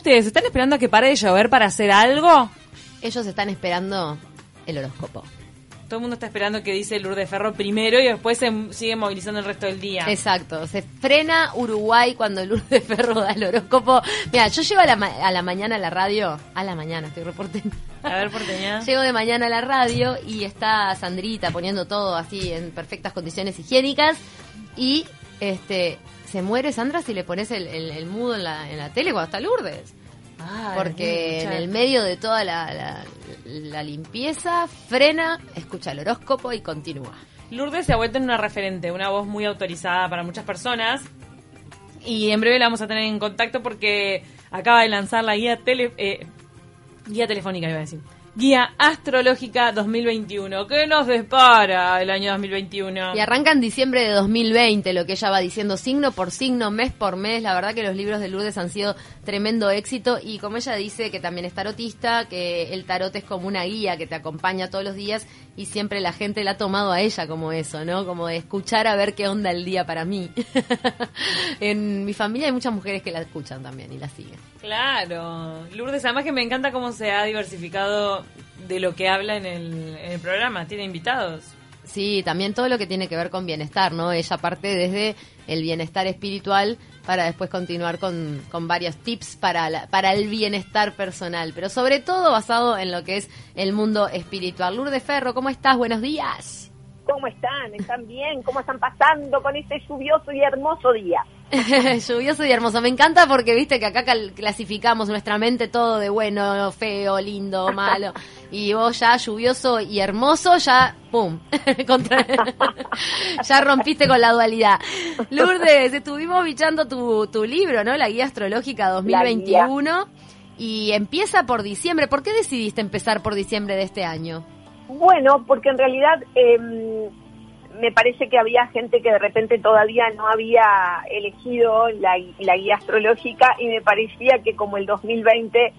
ustedes? ¿Están esperando a que pare de llover para hacer algo? Ellos están esperando el horóscopo. Todo el mundo está esperando que dice Lourdes Ferro primero y después se sigue movilizando el resto del día. Exacto, se frena Uruguay cuando Lourdes Ferro da el horóscopo. Mira, yo llego a la, ma- a la mañana a la radio, a la mañana estoy reportando. A ver, porteña. Llego de mañana a la radio y está Sandrita poniendo todo así en perfectas condiciones higiénicas y este se muere Sandra si le pones el, el- el mudo en la, en la tele cuando está Lourdes. Ah, Porque en el medio de toda la, la- la limpieza frena, escucha el horóscopo y continúa. Lourdes se ha vuelto en una referente, una voz muy autorizada para muchas personas. Y en breve la vamos a tener en contacto porque acaba de lanzar la guía tele, eh, guía telefónica, iba a decir. Guía Astrológica 2021. ¿Qué nos depara el año 2021? Y arranca en diciembre de 2020, lo que ella va diciendo signo por signo, mes por mes. La verdad que los libros de Lourdes han sido tremendo éxito y como ella dice que también es tarotista, que el tarot es como una guía que te acompaña todos los días y siempre la gente la ha tomado a ella como eso, ¿no? Como de escuchar a ver qué onda el día para mí. en mi familia hay muchas mujeres que la escuchan también y la siguen. Claro. Lourdes, además que me encanta cómo se ha diversificado de lo que habla en el, en el programa. Tiene invitados. Sí, también todo lo que tiene que ver con bienestar, ¿no? Ella parte desde el bienestar espiritual para después continuar con, con varios tips para, la- para el bienestar personal, pero sobre todo basado en lo que es el mundo espiritual. Lourdes Ferro, ¿cómo estás? Buenos días. ¿Cómo están? ¿Están bien? ¿Cómo están pasando con este lluvioso y hermoso día? Lluvioso y hermoso. Me encanta porque viste que acá clasificamos nuestra mente todo de bueno, feo, lindo, malo. Y vos ya lluvioso y hermoso, ya, ¡pum! Contra- ya rompiste con la dualidad. Lourdes, estuvimos bichando tu, tu libro, ¿no? La Guía Astrológica 2021. Y empieza por diciembre. ¿Por qué decidiste empezar por diciembre de este año? Bueno, porque en realidad em, me parece que había gente que de repente todavía no había elegido la, la guía astrológica y me parecía que como el 2020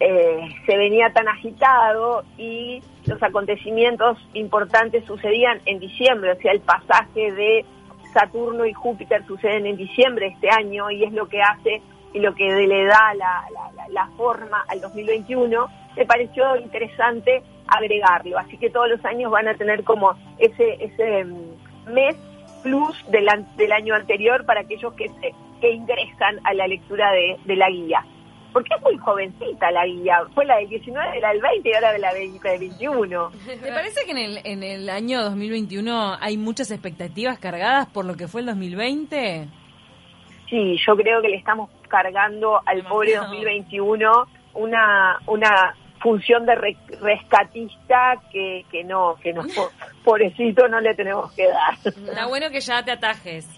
eh, se venía tan agitado y los acontecimientos importantes sucedían en diciembre, o sea, el pasaje de Saturno y Júpiter suceden en diciembre este año y es lo que hace y lo que le da la- la- la forma al 2021, me pareció interesante agregarlo. Así que todos los años van a tener como ese, ese mm, mes plus del, del año anterior para aquellos que, se, que ingresan a la lectura de, de la guía. Porque es muy jovencita la guía, fue la del 19, la del 20 y ahora de la del 21. ¿Te parece que en el, en el año 2021 hay muchas expectativas cargadas por lo que fue el 2020? Sí, yo creo que le estamos cargando al pobre Demasiado. 2021 una una función de re- rescatista que, que no, que no, po- pobrecito no le tenemos que dar. Está bueno que ya te atajes.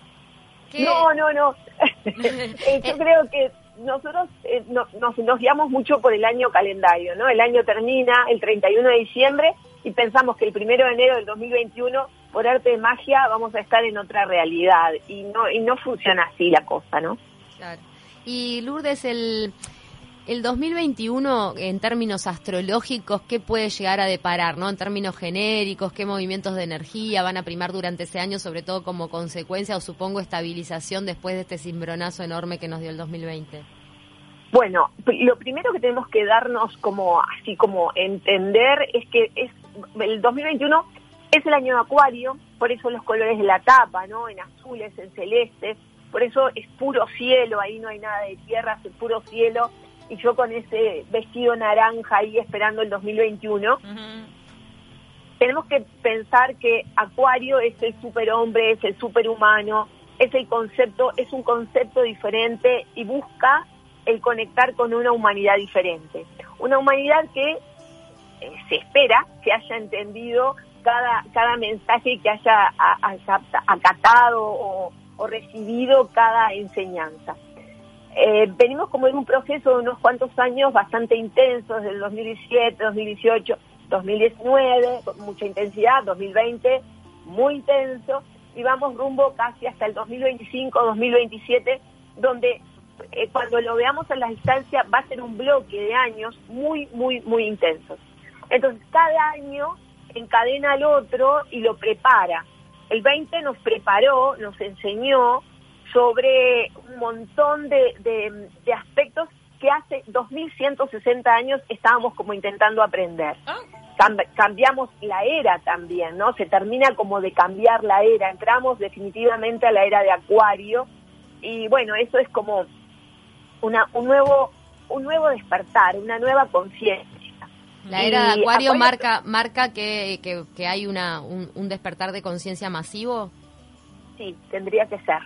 ¿Qué? No, no, no. Eh, yo creo que nosotros eh, no- nos, nos guiamos mucho por el año calendario, ¿no? El año termina el 31 de diciembre y pensamos que el primero de enero del 2021, por arte de magia, vamos a estar en otra realidad y no y no funciona así la cosa, ¿no? Claro. Y Lourdes, el, el 2021, en términos astrológicos, ¿qué puede llegar a deparar? ¿no? En términos genéricos, ¿qué movimientos de energía van a primar durante ese año, sobre todo como consecuencia o supongo estabilización después de este cimbronazo enorme que nos dio el 2020? Bueno, lo primero que tenemos que darnos como así como entender es que es el 2021 es el año de Acuario, por eso los colores de la tapa, ¿no? En azules, en celestes, por eso es puro cielo, ahí no hay nada de tierra, es puro cielo y yo con ese vestido naranja ahí esperando el 2021 tenemos que pensar que Acuario es el superhombre, es el superhumano, es el concepto, es un concepto diferente y busca el conectar con una humanidad diferente. Una humanidad que eh, se espera que haya entendido cada, cada mensaje que haya a- a- acatado o, o recibido cada enseñanza. Eh, venimos como en un proceso de unos cuantos años bastante intensos, del 2017, 2018, 2019, con mucha intensidad, 2020, muy intenso, y vamos rumbo casi hasta el 2025, 2027, donde eh, cuando lo veamos a la distancia va a ser un bloque de años muy, muy, muy intensos. Entonces, cada año encadena al otro y lo prepara. El 20 nos preparó, nos enseñó sobre un montón de, de- de aspectos que hace 2160 años estábamos como intentando aprender. Ah. Cam- cambiamos la era también, ¿no? Se termina como de cambiar la era, entramos definitivamente a la era de Acuario y bueno, eso es como una, un nuevo un nuevo despertar, una nueva conciencia. La era de Acuario Acuario- marca marca que, que, que hay una un, un despertar de conciencia masivo. Sí, tendría que ser.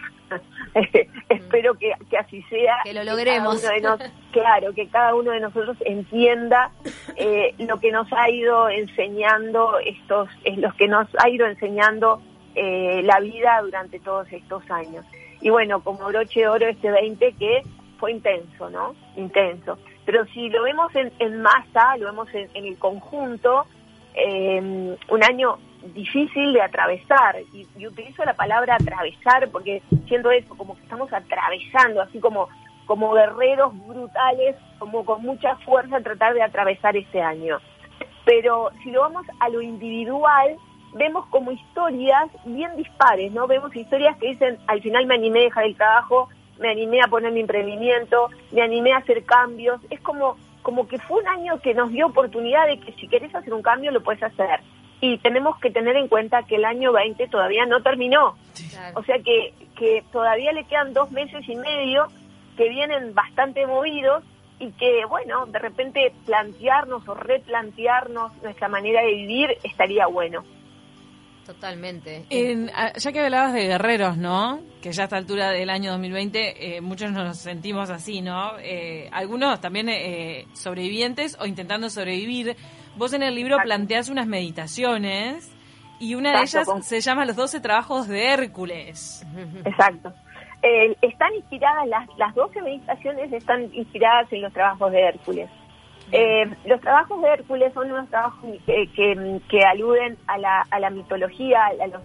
Espero que, que así sea. Que lo logremos. nos- claro, que cada uno de nosotros entienda eh, lo que nos ha ido enseñando estos, es lo que nos ha ido enseñando eh, la vida durante todos estos años. Y bueno, como broche de oro este 20 que fue intenso, ¿no? Intenso. Pero si lo vemos en, en masa, lo vemos en, en el conjunto, eh, un año difícil de atravesar y, utilizo la palabra atravesar porque siento eso como que estamos atravesando así como como guerreros brutales como con mucha fuerza tratar de atravesar este año. Pero si lo vamos a lo individual vemos como historias bien dispares no vemos historias que dicen al final me animé a dejar el trabajo me animé a poner mi emprendimiento me animé a hacer cambios. Es como como que fue un año que nos dio oportunidad de que si querés hacer un cambio lo puedes hacer y tenemos que tener en cuenta que el año 20 todavía no terminó. O sea que, que todavía le quedan dos meses y medio que vienen bastante movidos y que, bueno, de repente plantearnos o replantearnos nuestra manera de vivir estaría bueno. Totalmente. En- ah, ya que hablabas de guerreros, ¿no? Que ya a esta altura del año 2020 eh, muchos nos sentimos así, ¿no? Eh, algunos también eh, sobrevivientes o intentando sobrevivir. Vos en el libro planteás unas meditaciones y una de ellas con- se llama Los 12 Trabajos de Hércules. Exacto. Eh, están inspiradas, las, las 12 meditaciones están inspiradas en los trabajos de Hércules. Eh, los trabajos de Hércules son unos trabajos que, que, aluden a la, a la mitología, a los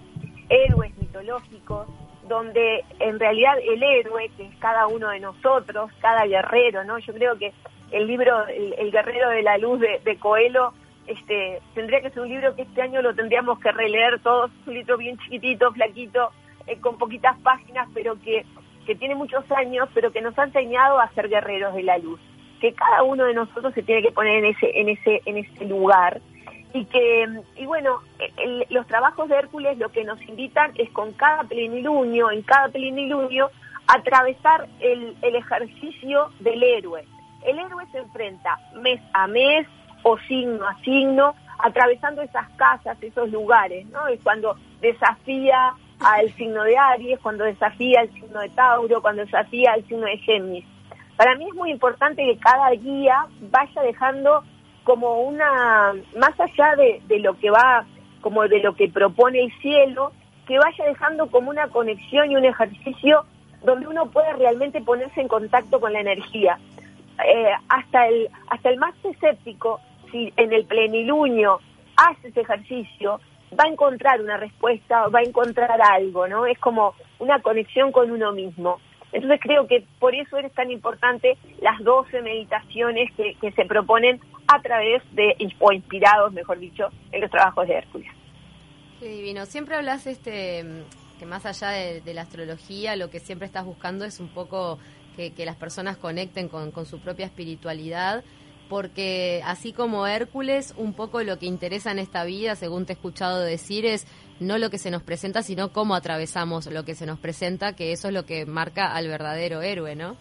héroes mitológicos, donde en realidad el héroe, que es cada uno de nosotros, cada guerrero, ¿no? Yo creo que el libro, el, el guerrero de la luz de, de Coelho, este, tendría que ser un libro que este año lo tendríamos que releer todos, un libro bien chiquitito, flaquito, eh, con poquitas páginas, pero que, que tiene muchos años, pero que nos ha enseñado a ser guerreros de la luz. Que cada uno de nosotros se tiene que poner en ese, en ese, en ese lugar. Y que, y bueno, los trabajos de Hércules lo que nos invitan es con cada plenilunio, en cada plenilunio, atravesar el, el ejercicio del héroe. El héroe se enfrenta mes a mes o signo a signo, atravesando esas casas, esos lugares, ¿no? Es cuando desafía al signo de Aries, cuando desafía al signo de Tauro, cuando desafía al signo de Géminis. Para mí es muy importante que cada guía vaya dejando como una, más allá de, de lo que va, como de lo que propone el cielo, que vaya dejando como una conexión y un ejercicio donde uno puede realmente ponerse en contacto con la energía. Eh, hasta el hasta el más escéptico, si en el plenilunio hace ese ejercicio, va a encontrar una respuesta, va a encontrar algo, ¿no? Es como una conexión con uno mismo. Entonces creo que por eso es tan importante las 12 meditaciones que, que se proponen a través de, o inspirados, mejor dicho, en los trabajos de Hércules. Qué divino. Siempre hablas este que más allá de, de la astrología, lo que siempre estás buscando es un poco que, que las personas conecten con, con su propia espiritualidad, porque así como Hércules, un poco lo que interesa en esta vida, según te he escuchado decir, es no lo que se nos presenta, sino cómo atravesamos lo que se nos presenta, que eso es lo que marca al verdadero héroe, ¿no?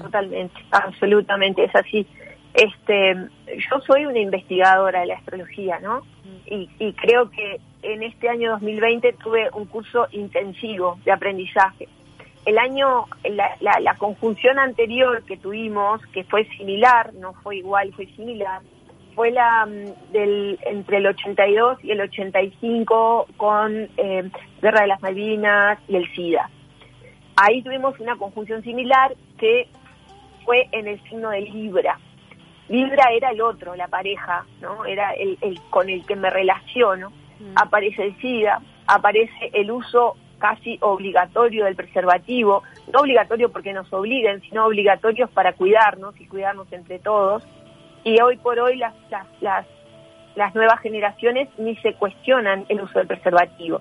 Totalmente, absolutamente, es así. Este, yo soy una investigadora de la astrología, ¿no? Y, y creo que en este año 2020 tuve un curso intensivo de aprendizaje. El año, la, la, la conjunción anterior que tuvimos, que fue similar, no fue igual, fue similar, fue la mm, del entre el 82 y el 85 con eh, Guerra de las Malvinas y el SIDA. Ahí tuvimos una conjunción similar que fue en el signo de Libra. Libra era el otro, la pareja, ¿no? Era el, el con el que me relaciono. Aparece el SIDA, aparece el uso casi obligatorio del preservativo, no obligatorio porque nos obliguen, sino obligatorios para cuidarnos y cuidarnos entre todos. Y hoy por hoy las, las, las, las nuevas generaciones ni se cuestionan el uso del preservativo.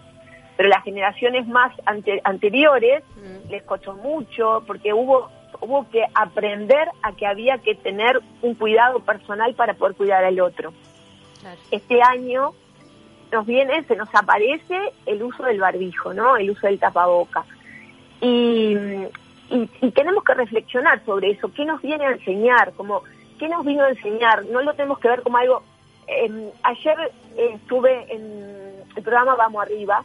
Pero las generaciones más ante- anteriores les costó mucho porque hubo hubo que aprender a que había que tener un cuidado personal para poder cuidar al otro. Este año nos viene, se nos aparece el uso del barbijo, ¿no? El uso del tapaboca. Y, y, tenemos que reflexionar sobre eso. ¿Qué nos viene a enseñar? Como, ¿Qué nos vino a enseñar? No lo tenemos que ver como algo... Em, ayer eh, estuve en el programa Vamos Arriba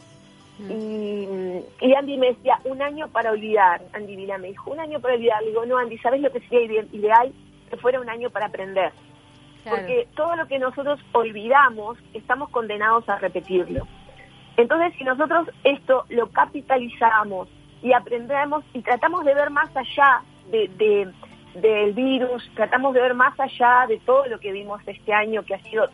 mm. y, y, Andy me decía, un año para olvidar. Andy Vila me dijo, un año para olvidar. Le digo, no, Andy, ¿sabes lo que sería ideal? Que fuera un año para aprender. Porque todo lo que nosotros olvidamos, estamos condenados a repetirlo. Entonces, si nosotros esto lo capitalizamos y aprendemos y tratamos de ver más allá de, del virus, tratamos de ver más allá de todo lo que vimos este año, que ha sido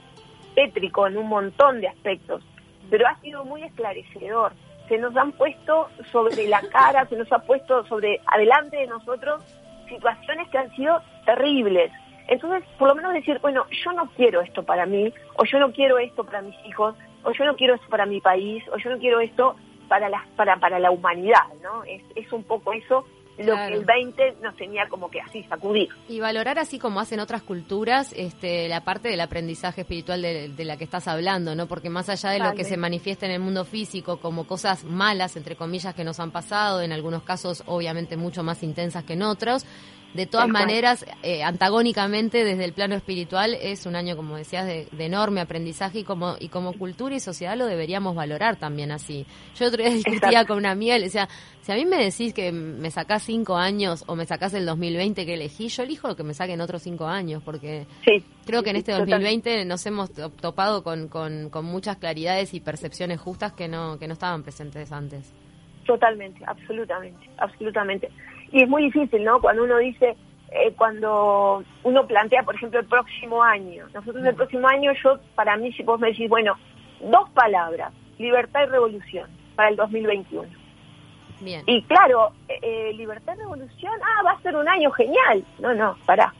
tétrico en un montón de aspectos, pero ha sido muy esclarecedor. Se nos han puesto sobre la cara, se nos ha puesto sobre adelante de nosotros situaciones que han sido terribles, entonces, por lo menos decir, bueno, yo no quiero esto para mí, o yo no quiero esto para mis hijos, o yo no quiero esto para mi país, o yo no quiero esto para la, para, para la humanidad, ¿no? Es, es un poco eso lo que el 20 nos tenía como que así sacudir. Y valorar así como hacen otras culturas este, la parte del aprendizaje espiritual de, la que estás hablando, ¿no? Porque más allá de lo que se manifiesta en el mundo físico como cosas malas, entre comillas, que nos han pasado, en algunos casos obviamente mucho más intensas que en otros, de todas maneras, eh, antagónicamente desde el plano espiritual, es un año, como decías, de, enorme aprendizaje y como, y como cultura y sociedad lo deberíamos valorar también así. Yo otro día discutía con una amiga y le decía, si a mí me decís que me sacás cinco años o me sacás el 2020 que elegí, yo elijo que me saquen otros cinco años, porque creo que en este 2020 nos hemos topado con, con, con muchas claridades y percepciones justas que no, que no estaban presentes antes. Totalmente, absolutamente, absolutamente. Y es muy difícil, ¿no? Cuando uno dice, eh, cuando uno plantea, por ejemplo, el próximo año. Nosotros el próximo año, yo, para mí, si vos me decís, bueno, dos palabras, libertad y revolución, para el 2021. Bien. Y claro, eh, eh, libertad y revolución, ah, va a ser un año genial. No, no, pará.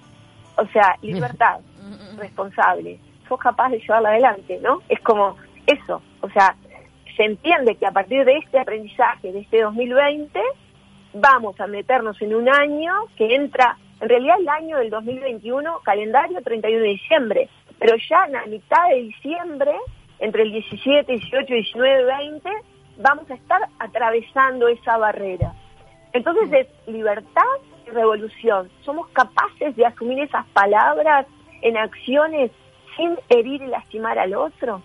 O sea, libertad, responsable, sos capaz de llevarla adelante, ¿no? Es como eso. O sea, se entiende que a partir de este aprendizaje, de este 2020, vamos a meternos en un año que entra, en realidad el año del 2021, calendario 31 de diciembre, pero ya en la mitad de diciembre, entre el 17, 18, 19, 20, vamos a estar atravesando esa barrera. Entonces es libertad y revolución. Somos capaces de asumir esas palabras en acciones sin herir y lastimar al otro.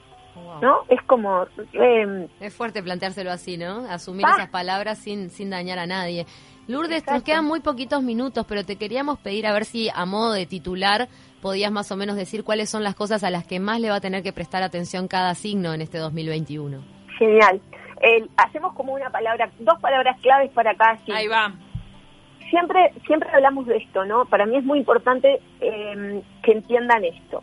¿No? Es como... Em, es fuerte planteárselo así, ¿no? Asumir esas palabras sin, sin dañar a nadie. Lourdes, nos quedan muy poquitos minutos, pero te queríamos pedir a ver si a modo de titular podías más o menos decir cuáles son las cosas a las que más le va a tener que prestar atención cada signo en este 2021. Genial. hacemos como una palabra, dos palabras claves para cada signo. Ahí va. Siempre, siempre hablamos de esto, ¿no? Para mí es muy importante em, que entiendan esto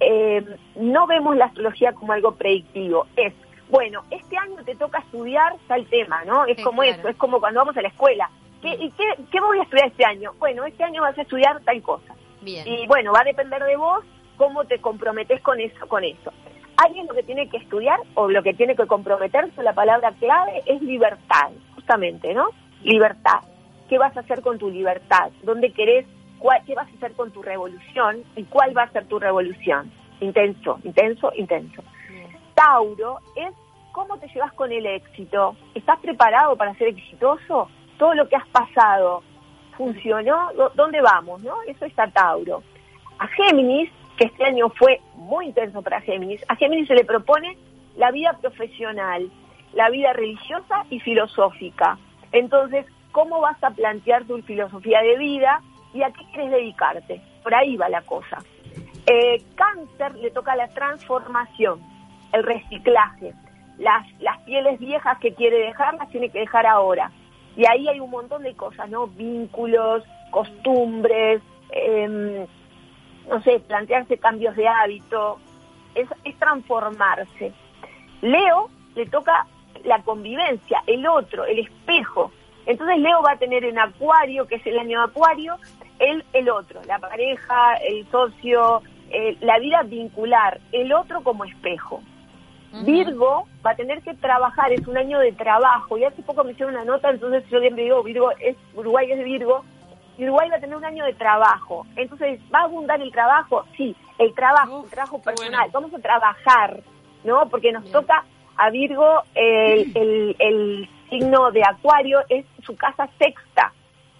eh, no vemos la astrología como algo predictivo. Es, bueno, este año te toca estudiar tal tema, ¿no? Es como eso, es como cuando vamos a la escuela. ¿Qué, ¿Y qué, qué voy a estudiar este año? Bueno, este año vas a estudiar tal cosa. Y bueno, va a depender de vos cómo te comprometes con eso, con eso. Alguien lo que tiene que estudiar o lo que tiene que comprometerse, la palabra clave es libertad, justamente, ¿no? Libertad. ¿Qué vas a hacer con tu libertad? ¿Dónde querés qué vas a hacer con tu revolución y cuál va a ser tu revolución. Intenso, intenso, intenso. Tauro es cómo te llevas con el éxito. ¿Estás preparado para ser exitoso? Todo lo que has pasado funcionó. ¿Dónde vamos? ¿No? Eso está Tauro. A Géminis, que este año fue muy intenso para Géminis, a Géminis se le propone la vida profesional, la vida religiosa y filosófica. Entonces, ¿cómo vas a plantear tu filosofía de vida? Y a qué quieres dedicarte. Por ahí va la cosa. Eh, cáncer le toca la transformación, el reciclaje. Las, las pieles viejas que quiere dejar las tiene que dejar ahora. Y ahí hay un montón de cosas, ¿no? Vínculos, costumbres, em, no sé, plantearse cambios de hábito, es, transformarse. Leo le toca la convivencia, el otro, el espejo, entonces Leo va a tener en Acuario, que es el año Acuario, el, el otro, la pareja, el socio, eh, la vida vincular, el otro como espejo. Virgo va a tener que trabajar, es un año de trabajo, y hace poco me hicieron una nota, entonces yo siempre digo, Virgo es, Uruguay es Virgo, Uruguay va a tener un año de trabajo. Entonces, ¿va a abundar el trabajo? Sí, el trabajo, Uf, el trabajo personal. bueno. Vamos a trabajar, ¿no? Porque nos toca a Virgo el, el, el signo de Acuario, es su casa sexta.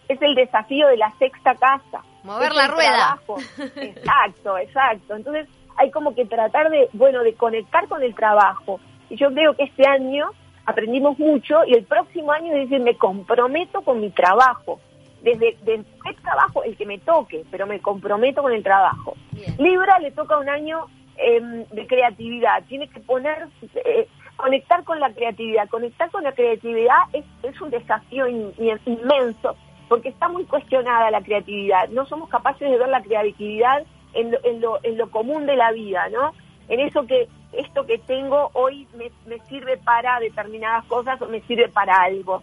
Es el desafío de la sexta casa. Mover la el rueda. trabajo. Exacto, exacto. Entonces, hay como que tratar de, bueno, de conectar con el trabajo. Y yo creo que este año aprendimos mucho y el próximo año es decir, me comprometo con mi trabajo. Desde, desde qué trabajo, el que me toque, pero me comprometo con el trabajo. Bien. Libra le toca un año em, de creatividad, tiene que poner, eh, conectar con la creatividad. Conectar con la creatividad es, es un desafío in- in- inmenso, porque está muy cuestionada la creatividad. No somos capaces de ver la creatividad en lo, en lo, en lo común de la vida, ¿no? En eso que esto que tengo hoy me, me sirve para determinadas cosas o me sirve para algo.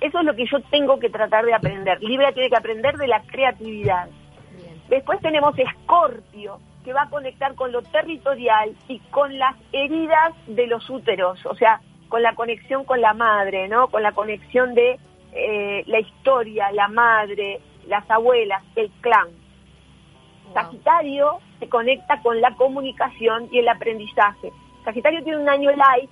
Eso es lo que yo tengo que tratar de aprender. Libra tiene que aprender de la creatividad. Bien. Después tenemos Escorpio, que va a conectar con lo territorial y con las heridas de los úteros, o sea, con la conexión con la madre, ¿no? Con la conexión de eh, la historia, la madre, las abuelas, el clan. Wow. Sagitario se conecta con la comunicación y el aprendizaje. Sagitario tiene un año light,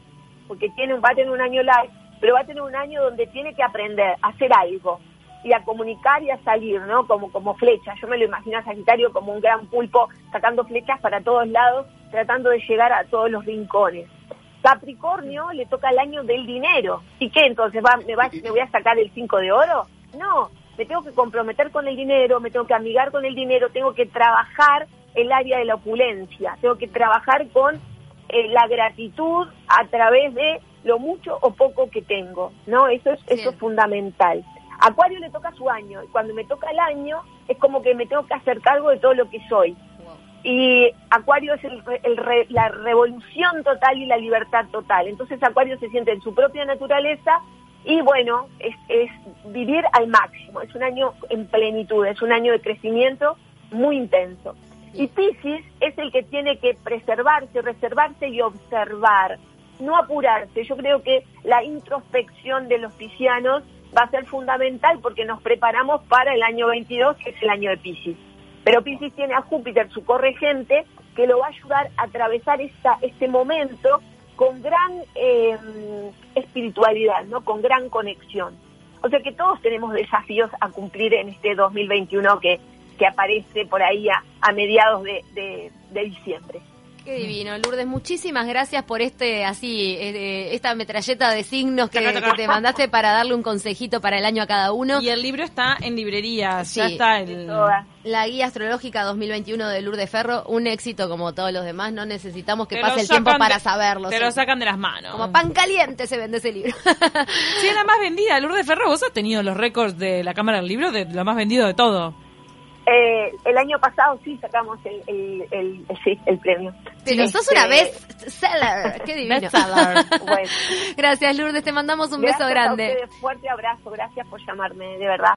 porque tiene, va a tener un año light, pero va a tener un año donde tiene que aprender a hacer algo y a comunicar y a salir, ¿no? Como, como flecha. Yo me lo imagino a Sagitario como un gran pulpo sacando flechas para todos lados, tratando de llegar a todos los rincones. Capricornio le toca el año del dinero. ¿Y qué entonces? ¿Va, me, va, ¿Me voy a sacar el 5 de oro? No, me tengo que comprometer con el dinero, me tengo que amigar con el dinero, tengo que trabajar el área de la opulencia, tengo que trabajar con eh, la gratitud a través de lo mucho o poco que tengo, ¿no? Eso es, eso es fundamental. Acuario le toca su año, y cuando me toca el año es como que me tengo que hacer cargo de todo lo que soy. Y Acuario es el el la revolución total y la libertad total. Entonces Acuario se siente en su propia naturaleza y bueno, es, es vivir al máximo. Es un año en plenitud, es un año de crecimiento muy intenso. Y Pisces es el que tiene que preservarse, reservarse y observar, no apurarse. Yo creo que la introspección de los piscianos va a ser fundamental porque nos preparamos para el año 22, que es el año de Pisces. Pero Pisces tiene a Júpiter, su corregente, que lo va a ayudar a atravesar esta, este momento con gran eh, espiritualidad, ¿no? con gran conexión. O sea que todos tenemos desafíos a cumplir en este 2021 que, que aparece por ahí a, a mediados de, de- de diciembre. Qué divino, Lourdes. Muchísimas gracias por este así eh, esta metralleta de signos que, te mandaste para darle un consejito para el año a cada uno. Y el libro está en librerías, ya Sí. está el... La guía astrológica 2021 de Lourdes Ferro, un éxito como todos los demás. No necesitamos que Te pase el tiempo para saberlo. Te sí. lo sacan de las manos. Como pan caliente se vende ese libro. Sí, es la más vendida. Lourdes Ferro, vos has tenido los récords de la Cámara del Libro de lo más vendido de todo. Eh, el año pasado sí sacamos el, el, el- el- sí, el premio. Pero Este, sos una best seller. Qué divino. Bueno, Gracias, Lourdes. Te mandamos un gracias beso a grande. ustedes, fuerte abrazo, gracias por llamarme, de verdad.